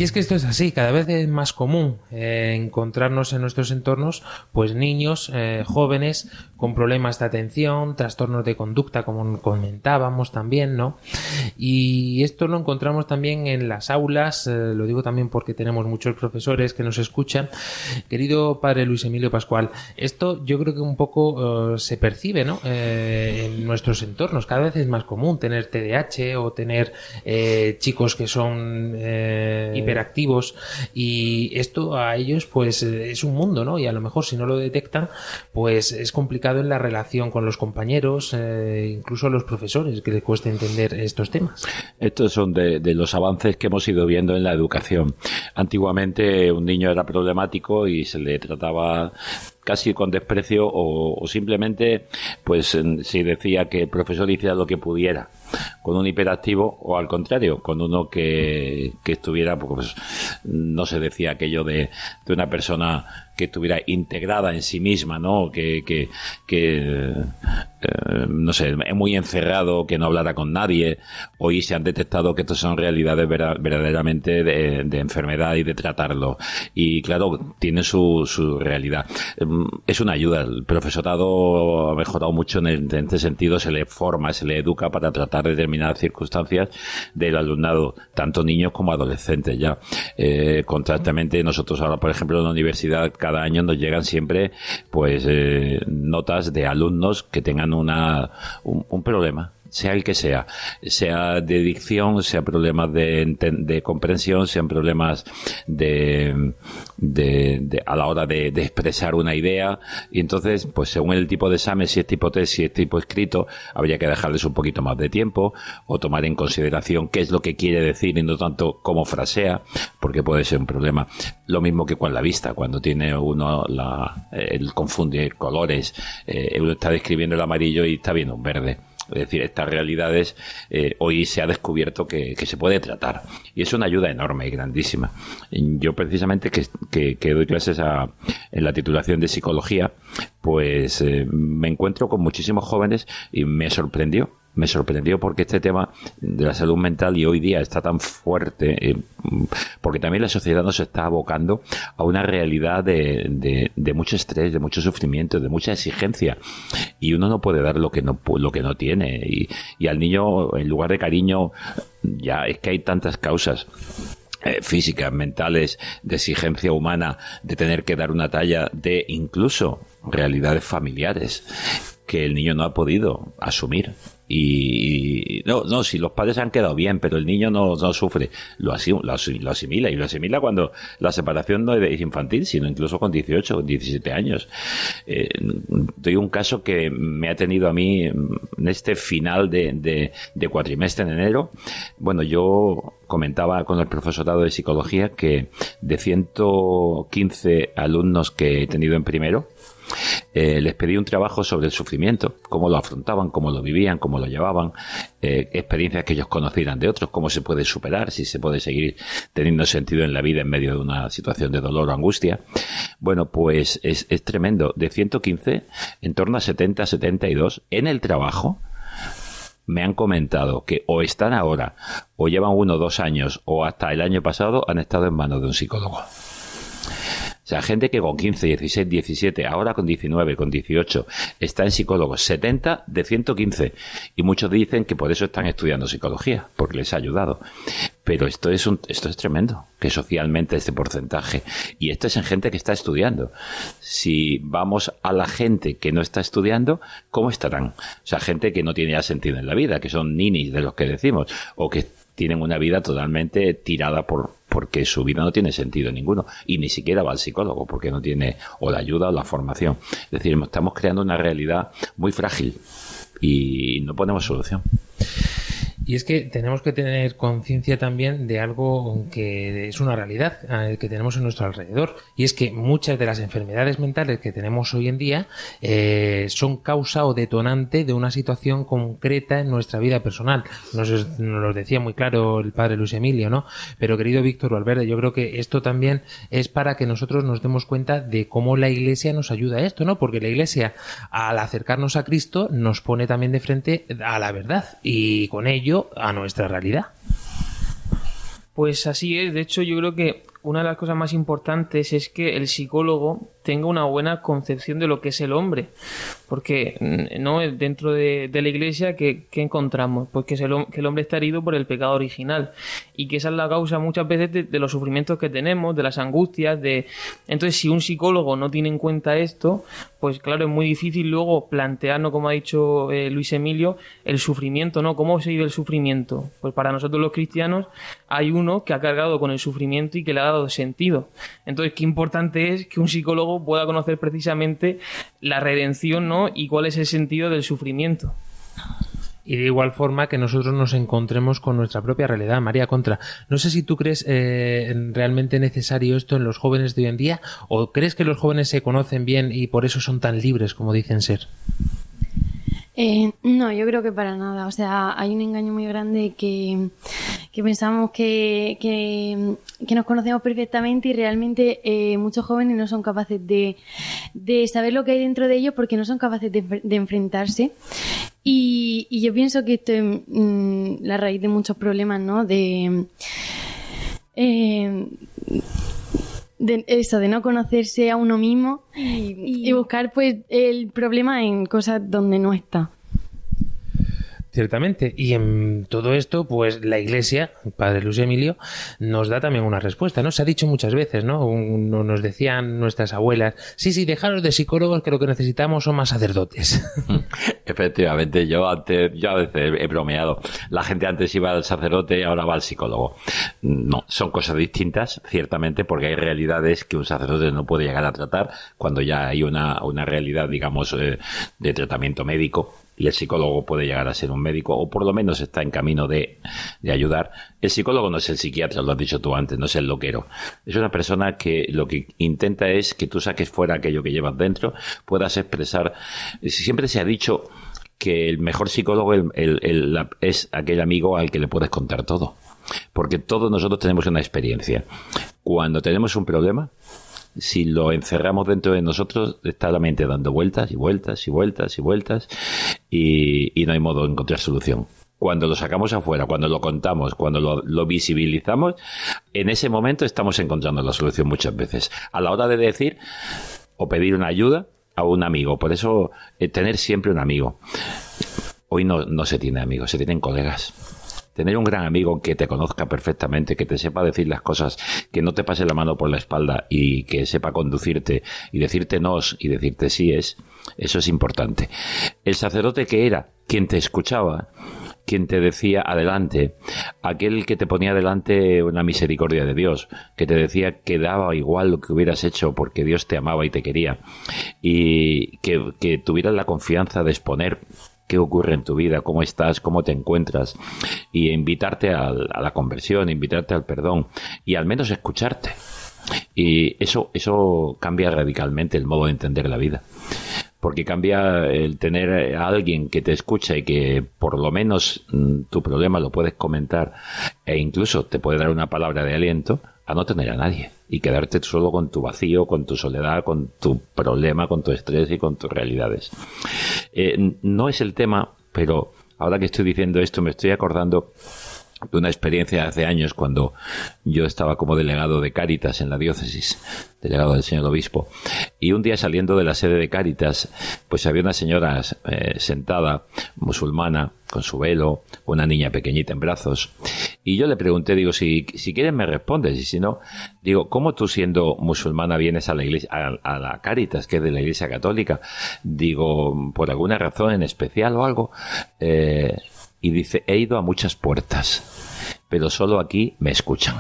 Es que esto es así, cada vez es más común eh, encontrarnos en nuestros entornos pues niños, eh, jóvenes con problemas de atención, trastornos de conducta, como comentábamos también, ¿no? Y esto lo encontramos también en las aulas, eh, lo digo también porque tenemos muchos profesores que nos escuchan. Querido padre Luis Emilio Pascual, esto yo creo que un poco se percibe, ¿no? en nuestros entornos, cada vez es más común tener TDAH o tener chicos que son hiperactivos y esto a ellos pues es un mundo, ¿no? Y a lo mejor si no lo detectan pues es complicado en la relación con los compañeros, eh, incluso a los profesores que les cuesta entender estos temas. Estos son de, los avances que hemos ido viendo en la educación. Antiguamente un niño era problemático y se le trataba casi con desprecio o, simplemente pues se decía que el profesor hiciera lo que pudiera con un hiperactivo o al contrario, con uno que, que estuviera, pues no se decía aquello de, de una persona que estuviera integrada en sí misma, ¿no? Que, que, que eh, no sé, es muy encerrado, que no hablara con nadie. Hoy se han detectado que estas son realidades verdaderamente de, enfermedad y de tratarlo. Y claro, tiene su, su realidad. Em, es una ayuda. El profesorado ha mejorado mucho en, este sentido. Se le forma, se le educa para tratar determinadas circunstancias del alumnado, tanto niños como adolescentes ya. Eh, constantemente nosotros ahora, por ejemplo, en la universidad cada año nos llegan siempre pues eh, notas de alumnos que tengan una, un problema sea el que sea, sea de dicción, sea problemas de, de comprensión, sean problemas de, de, a la hora de, expresar una idea. Y entonces, pues según el tipo de examen, si es tipo test, si es tipo escrito, habría que dejarles un poquito más de tiempo o tomar en consideración qué es lo que quiere decir y no tanto cómo frasea, porque puede ser un problema. Lo mismo que con la vista, cuando tiene uno la, el confunde colores, eh, uno está describiendo el amarillo y está viendo un verde. Es decir, estas realidades eh, hoy se ha descubierto que, se puede tratar. Y es una ayuda enorme y grandísima. Yo precisamente que, que, doy clases en la titulación de psicología, pues eh, me encuentro con muchísimos jóvenes y me sorprendió me sorprendió porque este tema de la salud mental y hoy día está tan fuerte, eh, porque también la sociedad nos está abocando a una realidad de, mucho estrés, de mucho sufrimiento, de mucha exigencia. Y uno no puede dar lo que no, lo que no tiene. Y, y al niño, en lugar de cariño, ya es que hay tantas causas eh, físicas, mentales, de exigencia humana, de tener que dar una talla, de incluso realidades familiares que el niño no ha podido asumir. Y no, no, si los padres han quedado bien, pero el niño no, no sufre, lo, lo, asimila y lo asimila cuando la separación no es infantil, sino incluso con 18 o 17 años. Eh, doy un caso que me ha tenido a mí en este final de, de, de cuatrimestre en enero. Bueno, yo comentaba con el profesorado de psicología que de 115 alumnos que he tenido en primero, eh, les pedí un trabajo sobre el sufrimiento, cómo lo afrontaban, cómo lo vivían, cómo lo llevaban, eh, experiencias que ellos conocieran de otros, cómo se puede superar, si se puede seguir teniendo sentido en la vida en medio de una situación de dolor o angustia. Bueno, pues es, es tremendo. De 115, en torno a 70, 72, en el trabajo, me han comentado que o están ahora, o llevan uno dos años, o hasta el año pasado han estado en manos de un psicólogo. Sea, gente que con 15, 16, 17, ahora con 19, con 18, está en psicólogos, 70 de 115. Y muchos dicen que por eso están estudiando psicología, porque les ha ayudado. Pero esto es, un, esto es tremendo, que socialmente este porcentaje. Y esto es en gente que está estudiando. Si vamos a la gente que no está estudiando, ¿cómo estarán? O sea, gente que no tiene ya sentido en la vida, que son ninis de los que decimos, o que tienen una vida totalmente tirada por porque su vida no tiene sentido ninguno y ni siquiera va al psicólogo porque no tiene o la ayuda o la formación. Es decir, estamos creando una realidad muy frágil y no ponemos solución. Y es que tenemos que tener conciencia también de algo que es una realidad eh, que tenemos en nuestro alrededor. Y es que muchas de las enfermedades mentales que tenemos hoy en día eh, son causa o detonante de una situación concreta en nuestra vida personal. Nos, lo decía muy claro el padre Luis Emilio, ¿no? Pero querido Víctor Valverde, yo creo que esto también es para que nosotros nos demos cuenta de cómo la Iglesia nos ayuda a esto, ¿no? Porque la Iglesia, al acercarnos a Cristo, nos pone también de frente a la verdad. Y con ello a nuestra realidad. Pues así es. De hecho, yo creo que una de las cosas más importantes es que el psicólogo tenga una buena concepción de lo que es el hombre. Porque mm, no dentro de, la iglesia, ¿qué, encontramos? Pues que, el, que, el, hombre está herido por el pecado original. Y que esa es la causa muchas veces de, los sufrimientos que tenemos, de las angustias, de. Entonces, si un psicólogo no tiene en cuenta esto, pues claro, es muy difícil luego plantearnos, como ha dicho eh, Luis Emilio, el sufrimiento, ¿no? ¿Cómo se vive el sufrimiento? Pues para nosotros los cristianos hay uno que ha cargado con el sufrimiento y que le ha dado sentido. Entonces, qué importante es que un psicólogo pueda conocer precisamente la redención, ¿no? Y cuál es el sentido del sufrimiento. Y de igual forma que nosotros nos encontremos con nuestra propia realidad. María Contra, no sé si tú crees eh, realmente necesario esto en los jóvenes de hoy en día o crees que los jóvenes se conocen bien y por eso son tan libres como dicen ser. Eh, no, yo creo que para nada. O sea, hay un engaño muy grande que, pensamos que, que, nos conocemos perfectamente y realmente eh, muchos jóvenes no son capaces de, de, saber lo que hay dentro de ellos porque no son capaces de, enfrentarse. Y, y, yo pienso que esto es mm, la raíz de muchos problemas, ¿no? De. Eh, de eso, de no conocerse a uno mismo y, buscar pues el problema en cosas donde no está. Ciertamente. Y en todo esto, pues la Iglesia, Padre Luis Emilio, nos da también una respuesta, ¿no? Se ha dicho muchas veces, ¿no? Nos decían nuestras abuelas, sí, sí, dejaros de psicólogos que lo que necesitamos son más sacerdotes. Efectivamente, yo antes, yo a veces he bromeado. La gente antes iba al sacerdote y ahora va al psicólogo. No, son cosas distintas, ciertamente, porque hay realidades que un sacerdote no puede llegar a tratar cuando ya hay una, una realidad, digamos, eh, de tratamiento médico y el psicólogo puede llegar a ser un médico o por lo menos está en camino de, de, ayudar. El psicólogo no es el psiquiatra, lo has dicho tú antes, no es el loquero. Es una persona que lo que intenta es que tú saques fuera aquello que llevas dentro, puedas expresar. Siempre se ha dicho que el mejor psicólogo es aquel amigo al que le puedes contar todo. Porque todos nosotros tenemos una experiencia. Cuando tenemos un problema, si lo encerramos dentro de nosotros, está la mente dando vueltas y vueltas y vueltas y vueltas y, no hay modo de encontrar solución. Cuando lo sacamos afuera, cuando lo contamos, cuando lo, visibilizamos, en ese momento estamos encontrando la solución muchas veces. A la hora de decir o pedir una ayuda a un amigo. Por eso, eh, tener siempre un amigo. Hoy no, no se tiene amigos, se tienen colegas tener un gran amigo que te conozca perfectamente, que te sepa decir las cosas, que no te pase la mano por la espalda y que sepa conducirte y decirte nos y decirte sí es, eso es importante. El sacerdote que era quien te escuchaba, quien te decía adelante, aquel que te ponía adelante una misericordia de Dios, que te decía que daba igual lo que hubieras hecho porque Dios te amaba y te quería, y que tuvieras la confianza de exponer qué ocurre en tu vida, cómo estás, cómo te encuentras, y invitarte a, la conversión, invitarte al perdón, y al menos escucharte. Y eso, eso cambia radicalmente el modo de entender la vida porque cambia el tener a alguien que te escucha y que por lo menos mm, tu problema lo puedes comentar e incluso te puede dar una palabra de aliento a no tener a nadie y quedarte solo con tu vacío, con tu soledad, con tu problema, con tu estrés y con tus realidades. Eh, no es el tema, pero ahora que estoy diciendo esto me estoy acordando de una experiencia de hace años cuando yo estaba como delegado de Cáritas en la diócesis, delegado del señor obispo, y un día saliendo de la sede de Cáritas, pues había una señora eh, sentada, musulmana, con su velo, una niña pequeñita en brazos, y yo le pregunté, digo, si, si quieres me respondes, y si no, digo, ¿cómo tú siendo musulmana vienes a la iglesia, a, la Cáritas, que es de la iglesia católica? Digo, por alguna razón en especial o algo, eh, y dice, he ido a muchas puertas, pero solo aquí me escuchan.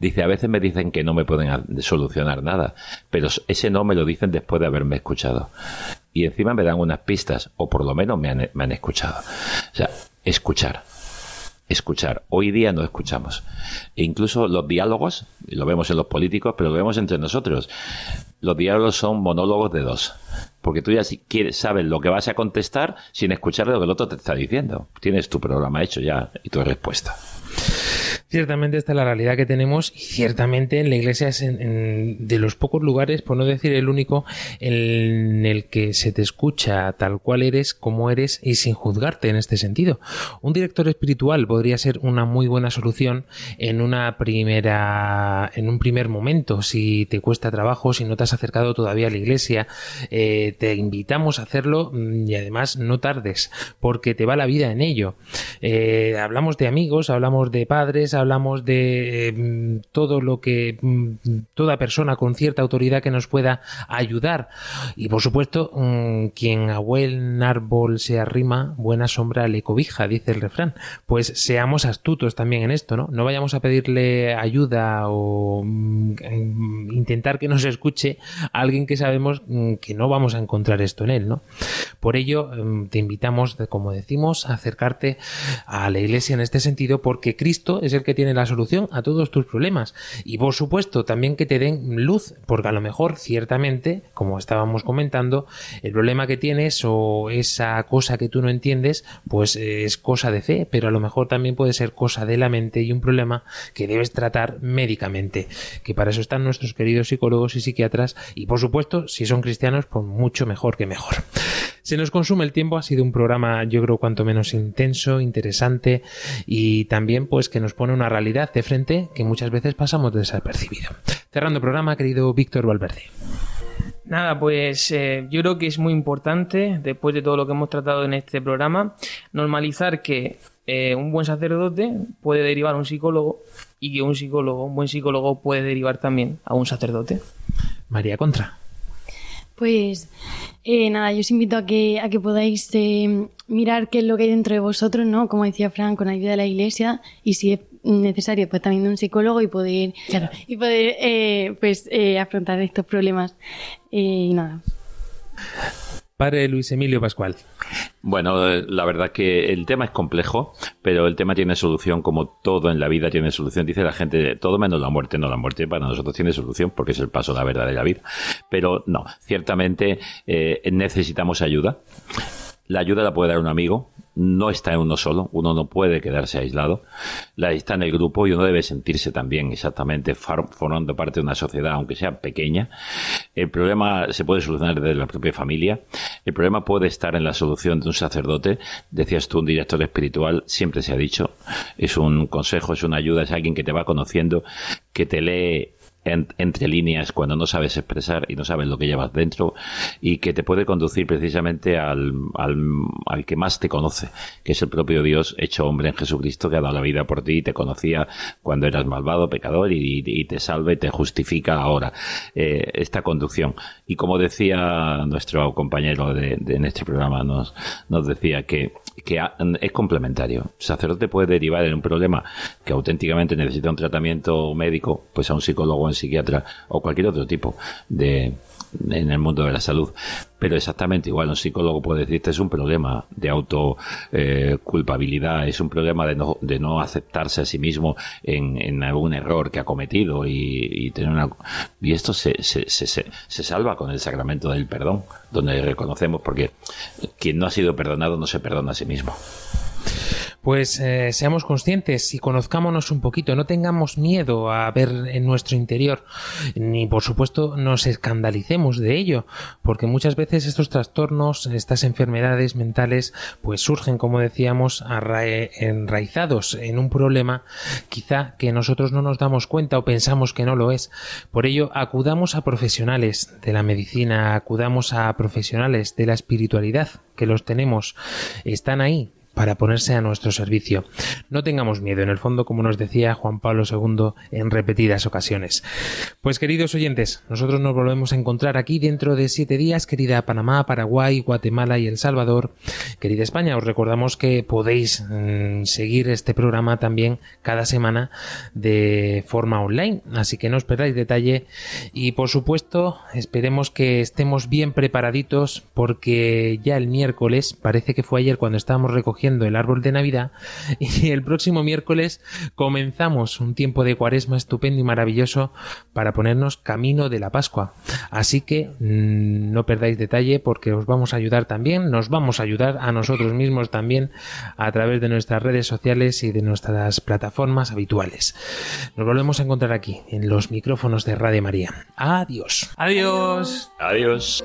Dice, a veces me dicen que no me pueden solucionar nada, pero ese no me lo dicen después de haberme escuchado. Y encima me dan unas pistas, o por lo menos me han, me han escuchado. O sea, escuchar escuchar. Hoy día no escuchamos. E incluso los diálogos, lo vemos en los políticos, pero lo vemos entre nosotros. Los diálogos son monólogos de dos. Porque tú ya quieres, sabes lo que vas a contestar sin escuchar lo que el otro te está diciendo. Tienes tu programa hecho ya y tu respuesta. Ciertamente esta es la realidad que tenemos y ciertamente en la iglesia es en, de los pocos lugares, por no decir el único, en el que se te escucha tal cual eres, como eres y sin juzgarte en este sentido. Un director espiritual podría ser una muy buena solución en una primera, en un primer momento, si te cuesta trabajo, si no te has acercado todavía a la iglesia, eh, te invitamos a hacerlo mm, y además no tardes, porque te va la vida en ello. Eh, hablamos de amigos, hablamos de padres, hablamos de mm, todo lo que mm, toda persona con cierta autoridad que nos pueda ayudar. Y por supuesto, mm, quien a buen árbol se arrima, buena sombra le cobija, dice el refrán. Pues seamos astutos también en esto, ¿no? No vayamos a pedirle ayuda o intentar que nos escuche alguien que sabemos que no vamos a encontrar esto en él, ¿no? Por ello, te invitamos, como decimos, a acercarte a la iglesia en este sentido porque Cristo es el que tiene la solución a todos tus problemas. Y por supuesto, también que te den luz, porque a lo mejor, ciertamente, como estábamos comentando, el problema que tienes o esa cosa que tú no entiendes, pues es cosa de fe, pero a lo mejor también puede ser cosa de la mente y un problema que debes tratar médicamente, que para eso están nuestros queridos psicólogos y psiquiatras, y por supuesto, si son cristianos, pues mucho mejor que mejor. Se nos consume el tiempo, ha sido un programa yo creo cuanto menos intenso, interesante y también pues que nos pone una realidad de frente que muchas veces pasamos desapercibido. Cerrando el programa, querido Víctor Valverde. Nada, pues eh, yo creo que es muy importante, después de todo lo que hemos tratado en este programa, normalizar que eh, un buen sacerdote puede derivar a un psicólogo y que un psicólogo, un buen psicólogo puede derivar también a un sacerdote. María Contra. Pues eh, nada, yo os invito a que, a que podáis eh, mirar qué es lo que hay dentro de vosotros, ¿no? Como decía Fran, con ayuda de la iglesia y si es necesario, pues también de un psicólogo y poder, y poder eh, pues afrontar estos problemas. y nada. Padre Luis Emilio Pascual. Bueno, eh, la verdad que el tema es complejo, pero el tema tiene solución como todo en la vida tiene solución. Dice la gente, todo menos la muerte. No, la muerte para nosotros tiene solución porque es el paso a la verdad de la vida. Pero no, ciertamente eh, necesitamos ayuda. La ayuda la puede dar un amigo, no está en uno solo, uno no puede quedarse aislado, la está en el grupo y uno debe sentirse también exactamente formando parte de una sociedad, aunque sea pequeña. El problema se puede solucionar desde la propia familia, el problema puede estar en la solución de un sacerdote, decías tú, un director espiritual, siempre se ha dicho, es un consejo, es una ayuda, es alguien que te va conociendo, que te lee entre líneas cuando no sabes expresar y no sabes lo que llevas dentro y que te puede conducir precisamente al, al, al, que más te conoce, que es el propio Dios hecho hombre en Jesucristo que ha dado la vida por ti y te conocía cuando eras malvado, pecador y, y te salva y te justifica ahora. Eh, esta conducción. Y como decía nuestro compañero de, de, en este programa, nos, nos decía que que es complementario. Sacerdote puede derivar en un problema que auténticamente necesita un tratamiento médico, pues a un psicólogo, un psiquiatra o cualquier otro tipo de en el mundo de la salud. Pero exactamente igual, un psicólogo puede decirte es un problema de auto eh, culpabilidad, es un problema de no, de no aceptarse a sí mismo en, en algún error que ha cometido y, y tener una y esto se, se, se, se, salva con el sacramento del perdón, donde reconocemos porque quien no ha sido perdonado no se perdona a sí mismo pues eh, seamos conscientes y conozcámonos un poquito, no tengamos miedo a ver en nuestro interior, ni por supuesto nos escandalicemos de ello, porque muchas veces estos trastornos, estas enfermedades mentales, pues surgen, como decíamos, enraizados en un problema quizá que nosotros no nos damos cuenta o pensamos que no lo es. Por ello, acudamos a profesionales de la medicina, acudamos a profesionales de la espiritualidad, que los tenemos, están ahí, para ponerse a nuestro servicio. No tengamos miedo, en el fondo, como nos decía Juan Pablo II en repetidas ocasiones. Pues queridos oyentes, nosotros nos volvemos a encontrar aquí dentro de siete días, querida Panamá, Paraguay, Guatemala y El Salvador. Querida España, os recordamos que podéis mmm, seguir este programa también cada semana de forma online, así que no os perdáis detalle y por supuesto esperemos que estemos bien preparaditos porque ya el miércoles, parece que fue ayer cuando estábamos recogiendo el árbol de Navidad y el próximo miércoles comenzamos un tiempo de cuaresma estupendo y maravilloso para ponernos camino de la Pascua. Así que mm, no perdáis detalle porque os vamos a ayudar también, nos vamos a ayudar a nosotros mismos también a través de nuestras redes sociales y de nuestras plataformas habituales. Nos volvemos a encontrar aquí en los micrófonos de Radio María. Adiós. Adiós. Adiós.